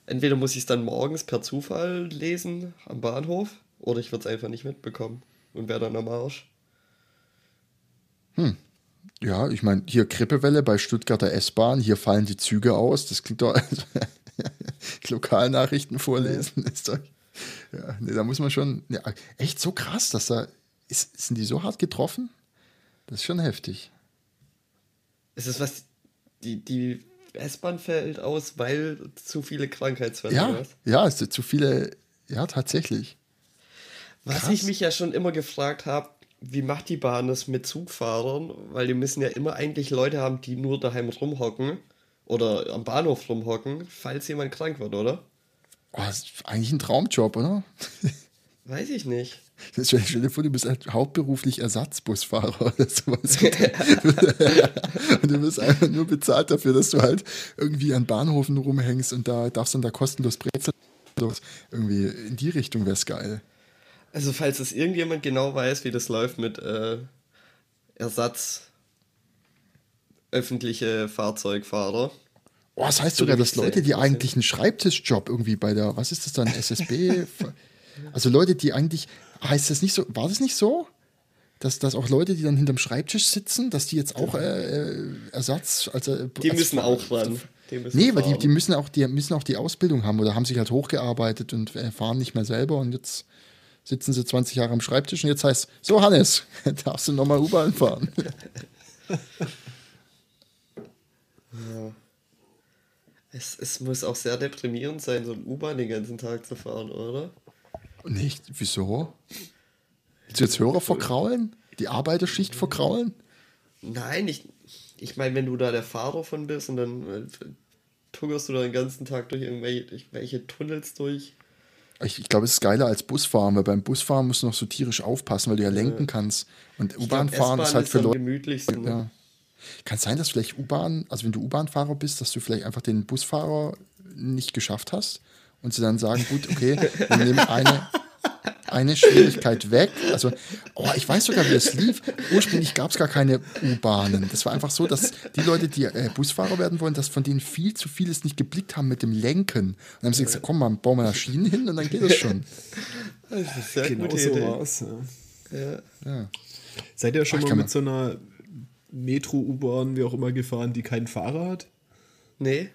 Entweder muss ich es dann morgens per Zufall lesen am Bahnhof oder ich würde es einfach nicht mitbekommen und wäre dann am Arsch. Ja, ich meine, hier Grippewelle bei Stuttgarter S-Bahn, hier fallen die Züge aus. Das klingt doch. Lokalnachrichten vorlesen ist doch. Ja, nee, da muss man schon. Ja, echt so krass, dass da. Ist, sind die so hart getroffen? Das ist schon heftig. Ist es was, die, die S-Bahn fällt aus, weil zu viele Krankheitsfälle Ja, was? ja, es sind zu viele. Ja, tatsächlich. Was Krass. ich mich ja schon immer gefragt habe, wie macht die Bahn das mit Zugfahrern? Weil die müssen ja immer eigentlich Leute haben, die nur daheim rumhocken oder am Bahnhof rumhocken, falls jemand krank wird, oder? Oh, das ist eigentlich ein Traumjob, oder? Weiß ich nicht. Stell stell dir vor, du bist halt hauptberuflich Ersatzbusfahrer oder sowas. und du wirst einfach nur bezahlt dafür, dass du halt irgendwie an Bahnhofen rumhängst und da darfst dann da kostenlos Brezel. Irgendwie in die Richtung wäre es geil. Also falls es irgendjemand genau weiß, wie das läuft mit äh, Ersatz öffentliche Fahrzeugfahrer. Oh, das heißt sogar, dass Leute, die eigentlich einen Schreibtischjob irgendwie bei der, was ist das dann, SSB? also Leute, die eigentlich, heißt das nicht so, war das nicht so? Dass, dass auch Leute, die dann hinterm Schreibtisch sitzen, dass die jetzt auch äh, äh, Ersatz, also Die als- müssen auch ran. Die müssen Nee, weil die, die müssen auch, die müssen auch die Ausbildung haben oder haben sich halt hochgearbeitet und äh, fahren nicht mehr selber und jetzt sitzen sie 20 Jahre am Schreibtisch und jetzt heißt so Hannes, darfst du nochmal U-Bahn fahren. es, es muss auch sehr deprimierend sein, so ein U-Bahn den ganzen Tag zu fahren, oder? Nicht, wieso? Willst du jetzt Hörer verkraulen? Die Arbeiterschicht verkraulen? Nein, ich, ich meine, wenn du da der Fahrer von bist und dann äh, tungerst du da den ganzen Tag durch irgendwelche, durch welche Tunnels durch. Ich, ich glaube, es ist geiler als Busfahren, weil beim Busfahren musst du noch so tierisch aufpassen, weil du ja lenken kannst. Und U-Bahn fahren ist halt für am Leute. gemütlichsten. ne? Ja. Kann es sein, dass vielleicht U-Bahn, also wenn du U-Bahn-Fahrer bist, dass du vielleicht einfach den Busfahrer nicht geschafft hast und sie dann sagen, gut, okay, wir nehmen eine, eine Schwierigkeit weg. Also, oh, ich weiß sogar, wie es lief. Ursprünglich gab es gar keine U-Bahnen. Das war einfach so, dass die Leute, die äh, Busfahrer werden wollen, dass von denen viel zu vieles nicht geblickt haben mit dem Lenken. Und dann haben sie gesagt, komm mal, bauen wir da Schienen hin und dann geht es schon. Das ist sehr Genau gute so Idee. war's. Ja. Ja. Ja. Seid ihr schon Ach, mal mit so einer Metro, U-Bahn, wie auch immer, gefahren, die keinen Fahrer hat? Nee,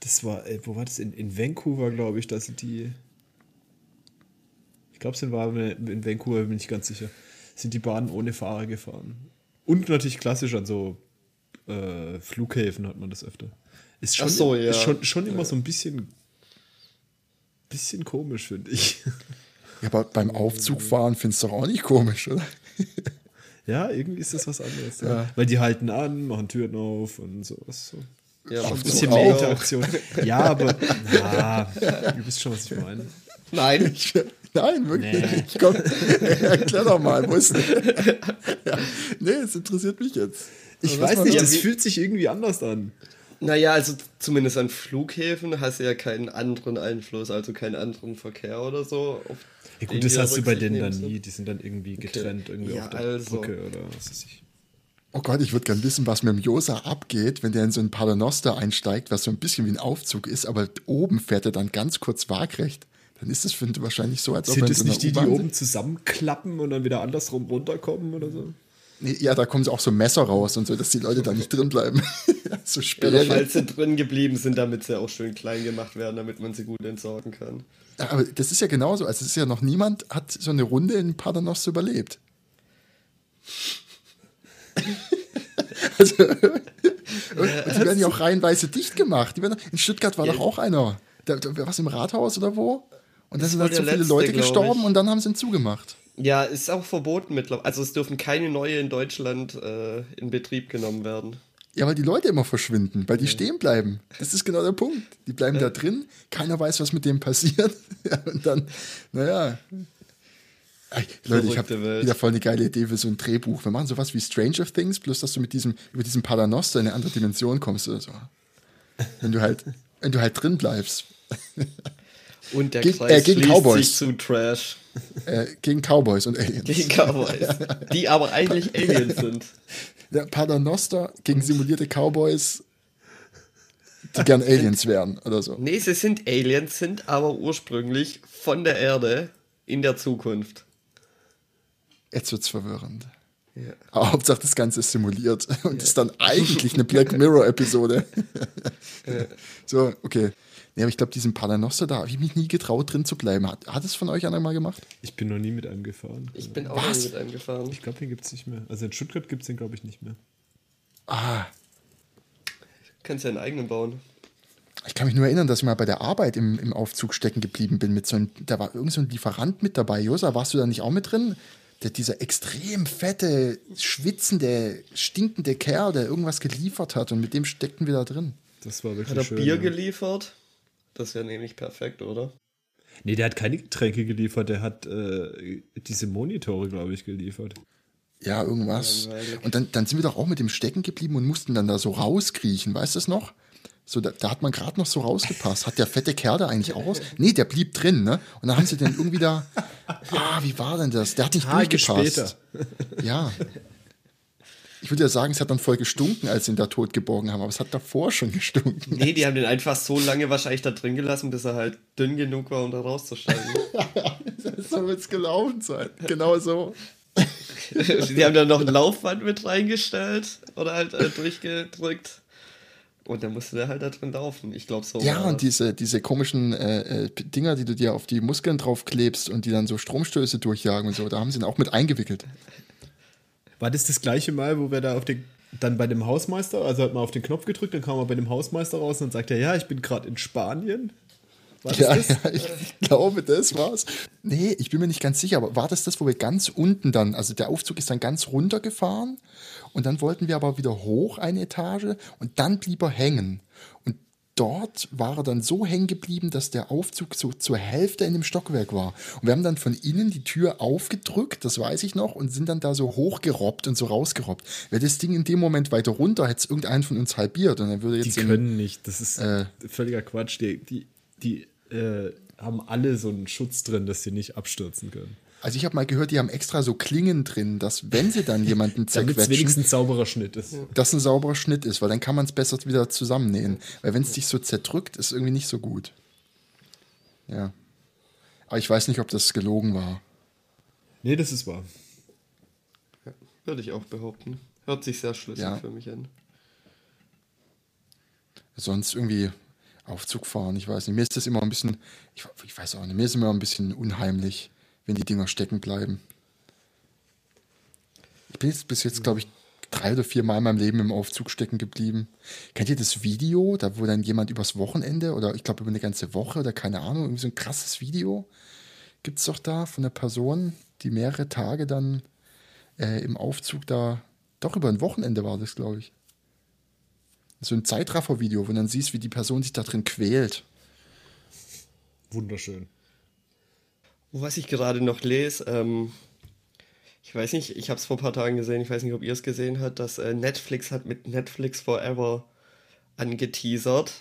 Das war, ey, wo war das? In, in Vancouver, glaube ich, da sind die. Ich glaube, es war in Vancouver, bin ich ganz sicher. Sind die Bahnen ohne Fahrer gefahren. Und natürlich klassisch an so äh, Flughäfen hat man das öfter. Ist schon, Ach so, ja. ist schon, schon immer so ein bisschen, bisschen komisch, finde ich. Ja, aber beim Aufzugfahren findest du doch auch nicht komisch, oder? Ja, irgendwie ist das was anderes. Ja. Ja. Weil die halten an, machen Türen auf und sowas. So. Ja, Ein bisschen so mehr auch. Interaktion. Ja, aber na, du wisst schon, was ich meine. Nein, Ich, nein, wirklich Nee. nicht. Komm, erklär doch mal, wo ist ja. Nee, es interessiert mich jetzt. Ich weiß nicht, das wie- fühlt sich irgendwie anders an. Naja, also zumindest an Flughäfen hast du ja keinen anderen Einfluss, also keinen anderen Verkehr oder so. auf Ja, gut, das hast du bei denen dann nie. Die sind dann irgendwie getrennt irgendwie Ja, auf der also. Brücke oder was weiß ich. Oh Gott, ich würde gern wissen, was mit dem Josa abgeht, wenn der in so einen Paternoster einsteigt, was so ein bisschen wie ein Aufzug ist, aber oben fährt er dann ganz kurz waagrecht. Dann ist es für ihn wahrscheinlich so, als ob er Sind in es so einer nicht die, die oben zusammenklappen und dann wieder andersrum runterkommen oder so? Nee, ja, da kommen so auch so Messer raus und so, dass die Leute da nicht drin bleiben. so Ja, oder Späne. falls sie drin geblieben sind, damit sie auch schön klein gemacht werden, damit man sie gut entsorgen kann. Aber das ist ja genauso. Also es ist ja noch niemand hat so eine Runde in Paternoster überlebt. also, und, die werden ja auch reihenweise dicht gemacht. Werden, in Stuttgart war Ja. doch auch einer. Da, da, was im Rathaus oder wo? Und da sind halt so viele letzte, Leute gestorben und dann haben sie ihn zugemacht. Ja, ist auch verboten mittlerweile. Also es dürfen keine neue in Deutschland äh, in Betrieb genommen werden. Ja, weil die Leute immer verschwinden, weil die stehen bleiben. Das ist genau der Punkt. Die bleiben da drin, keiner weiß, was mit dem passiert. Ja, und dann, naja. Leute, ich habe wieder voll eine geile Idee für so ein Drehbuch. Wir machen sowas wie Stranger Things, bloß dass du mit diesem, über diesen Paternoster in eine andere Dimension kommst oder so. Wenn du halt, wenn du halt drin bleibst. Und der Geg- Kreis äh, gegen Cowboys. sich zu Trash. Äh, gegen Cowboys und Aliens. Gegen Cowboys. die aber eigentlich Aliens sind. Der Paternoster gegen simulierte Cowboys, die gern Aliens wären oder so. Nee, sie sind Aliens, sind aber ursprünglich von der Erde in der Zukunft. Jetzt wird's verwirrend. Ja. Aber Hauptsache das Ganze ist simuliert und ist dann eigentlich eine Black Mirror-Episode. so, okay. Nee, aber ich glaube, diesen Paternoster da habe ich mich nie getraut, drin zu bleiben. Hat, hat es von euch einer mal gemacht? Ich bin noch nie mit einem gefahren. Ich bin auch Was? mal mit einem gefahren. Ich glaube, den gibt es nicht mehr. Also in Stuttgart gibt es den, glaube ich, nicht mehr. Ah, Kannst ja einen eigenen bauen. ich kann mich nur erinnern, dass ich mal bei der Arbeit im, im Aufzug stecken geblieben bin. Mit so einem, da war irgend so ein Lieferant mit dabei. Josa, warst du da nicht auch mit drin? Der, dieser extrem fette, schwitzende, stinkende Kerl, der irgendwas geliefert hat und mit dem steckten wir da drin. Das war wirklich Hat er schön. Bier ja. geliefert? Das wäre nämlich perfekt, oder? Nee, der hat keine Getränke geliefert, der hat äh, diese Monitore, glaube ich, geliefert. Ja, irgendwas. Und dann, dann sind wir doch auch mit dem stecken geblieben und mussten dann da so rauskriechen, weißt du es noch? So, da, da hat man gerade noch so rausgepasst. Hat der fette Kerl da eigentlich auch raus? Nee, der blieb drin, ne? Und dann haben sie den irgendwie da. Ah, wie war denn das? Der hat nicht Tage durchgepasst. Ja. Ich würde ja sagen, es hat dann voll gestunken, als sie ihn da tot geborgen haben, aber es hat davor schon gestunken. Nee, die haben den einfach so lange wahrscheinlich da drin gelassen, bis er halt dünn genug war, um da rauszusteigen. so wird es gelaufen sein. Genau so. die haben dann noch ein Laufband mit reingestellt oder halt äh, durchgedrückt. Und dann musste der halt da drin laufen. Ich glaube so. Ja, und diese, diese komischen äh, äh, Dinger, die du dir auf die Muskeln draufklebst und die dann so Stromstöße durchjagen und so, da haben sie ihn auch mit eingewickelt. War das das gleiche Mal, wo wir da auf den, dann bei dem Hausmeister, also hat man auf den Knopf gedrückt, dann kam er bei dem Hausmeister raus und dann sagt er, ja, ich bin gerade in Spanien. War das Ja, ja, ich glaube, das war's. Nee, ich bin mir nicht ganz sicher, aber war das das, wo wir ganz unten dann, also der Aufzug ist dann ganz runtergefahren und dann wollten wir aber wieder hoch eine Etage und dann blieb er hängen. Dort war er dann so hängen geblieben, dass der Aufzug so zur Hälfte in dem Stockwerk war. Und wir haben dann von innen die Tür aufgedrückt, das weiß ich noch, und sind dann da so hochgerobbt und so rausgerobbt. Wäre das Ding in dem Moment weiter runter, hätte es irgendeinen von uns halbiert und dann würde Die jetzt im- können nicht, das ist Äh. völliger Quatsch. Die, die, die äh, haben alle so einen Schutz drin, dass sie nicht abstürzen können. Also ich habe mal gehört, die haben extra so Klingen drin, dass wenn sie dann jemanden Damit es zerquetschen, wenigstens sauberer Schnitt ist. dass ein sauberer Schnitt ist, weil dann kann man es besser wieder zusammennähen. Weil wenn es dich so zerdrückt, ist irgendwie nicht so gut. Ja. Aber ich weiß nicht, ob das gelogen war. Nee, das ist wahr. Würde ich auch behaupten. Hört sich sehr schlüssig Ja. für mich an. Sonst irgendwie Aufzug fahren, ich weiß nicht. Mir ist das immer ein bisschen, ich, ich weiß auch nicht, mir ist immer ein bisschen unheimlich, wenn die Dinger stecken bleiben. Ich bin jetzt bis jetzt, glaube ich, drei oder vier Mal in meinem Leben im Aufzug stecken geblieben. Kennt ihr das Video, da wo dann jemand übers Wochenende oder ich glaube über eine ganze Woche oder keine Ahnung, irgendwie so ein krasses Video gibt es doch da von einer Person, die mehrere Tage dann äh, im Aufzug da, doch über ein Wochenende war das, glaube ich. so ein Zeitraffer-Video, wo du dann siehst, wie die Person sich da drin quält. Wunderschön. Was ich gerade noch lese, ähm, ich weiß nicht, ich habe es vor ein paar Tagen gesehen, ich weiß nicht, ob ihr es gesehen habt, dass äh, Netflix hat mit Netflix Forever angeteasert.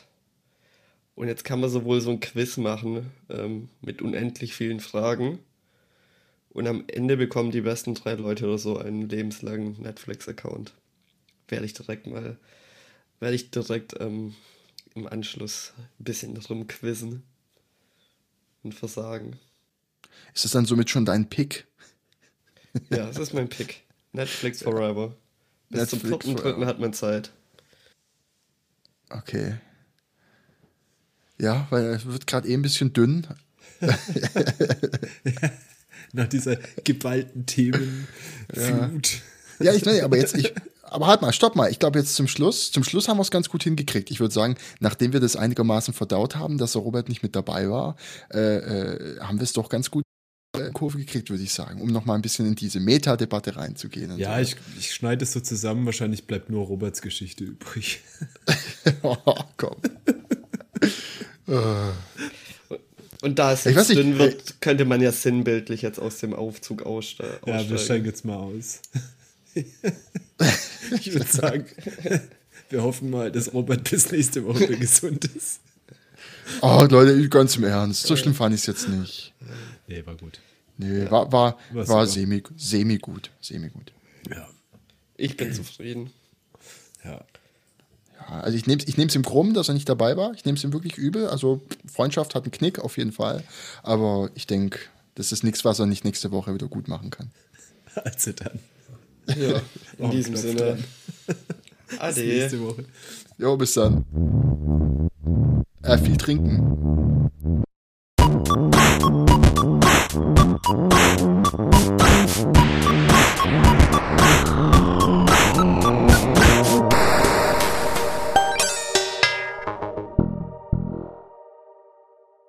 Und jetzt kann man sowohl so ein Quiz machen ähm, mit unendlich vielen Fragen. Und am Ende bekommen die besten drei Leute oder so einen lebenslangen Netflix-Account. Werde ich direkt mal, werde ich direkt ähm, im Anschluss ein bisschen drum quizzen und versagen. Ist das dann somit schon dein Pick? Ja, das ist mein Pick. Netflix Forever. Bis Netflix zum vierten dritten hat man Zeit. Okay. Ja, weil es wird gerade eh ein bisschen dünn. Nach dieser geballten Themenflut. Ja, ja ich nee, aber jetzt, ich, aber halt mal, stopp mal. Ich glaube jetzt zum Schluss, zum Schluss haben wir es ganz gut hingekriegt. Ich würde sagen, nachdem wir das einigermaßen verdaut haben, dass der Robert nicht mit dabei war, äh, äh, haben wir es doch ganz gut Kurve gekriegt, würde ich sagen, um noch mal ein bisschen in diese Meta-Debatte reinzugehen. Ja, so. ich, ich schneide es so zusammen. Wahrscheinlich bleibt nur Roberts Geschichte übrig. oh, komm. Und da es jetzt dünn wird, könnte man ja sinnbildlich jetzt aus dem Aufzug aussteigen. Ja, wir steigen jetzt mal aus. ich würde sagen, wir hoffen mal, dass Robert bis nächste Woche gesund ist. Oh, Leute, ganz im Ernst. So schlimm fand ich es jetzt nicht. Nee, war gut. Nee, ja. war, war, war semi, semi gut. Semi gut. Ja. Ich bin zufrieden. Ja. Ja, also ich nehme es ich nehm's ihm krumm, dass er nicht dabei war. Ich nehme es ihm wirklich übel. Also Freundschaft hat einen Knick auf jeden Fall. Aber ich denke, das ist nichts, was er nicht nächste Woche wieder gut machen kann. Also dann. Ja, in diesem Sinne. Ade. Bis nächste Woche. Jo, bis dann. Äh, viel trinken. Thank you.